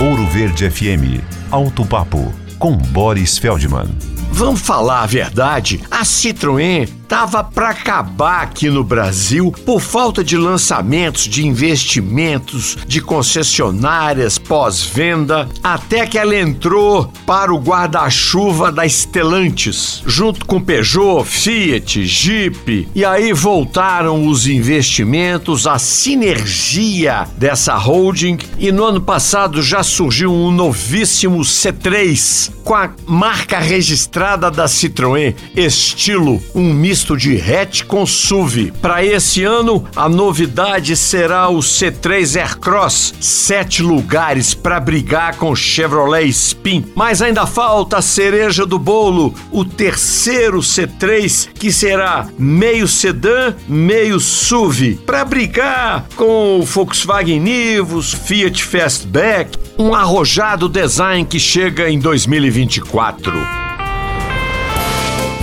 Ouro Verde FM. Alto Papo com Boris Feldman. Vamos falar a verdade, a Citroën tava para acabar aqui no Brasil por falta de lançamentos, de investimentos, de concessionárias pós-venda, até que ela entrou para o guarda-chuva da Stellantis, junto com Peugeot, Fiat, Jeep, e aí voltaram os investimentos, a sinergia dessa holding, e no ano passado já surgiu um novíssimo C3 com a marca registrada da Citroën, estilo um misto misto de hatch com SUV. Para esse ano, a novidade será o C3 Aircross, sete lugares para brigar com Chevrolet Spin. Mas ainda falta a cereja do bolo, o terceiro C3 que será meio sedã, meio SUV, para brigar com o Volkswagen Nivus, Fiat Fastback, um arrojado design que chega em 2024.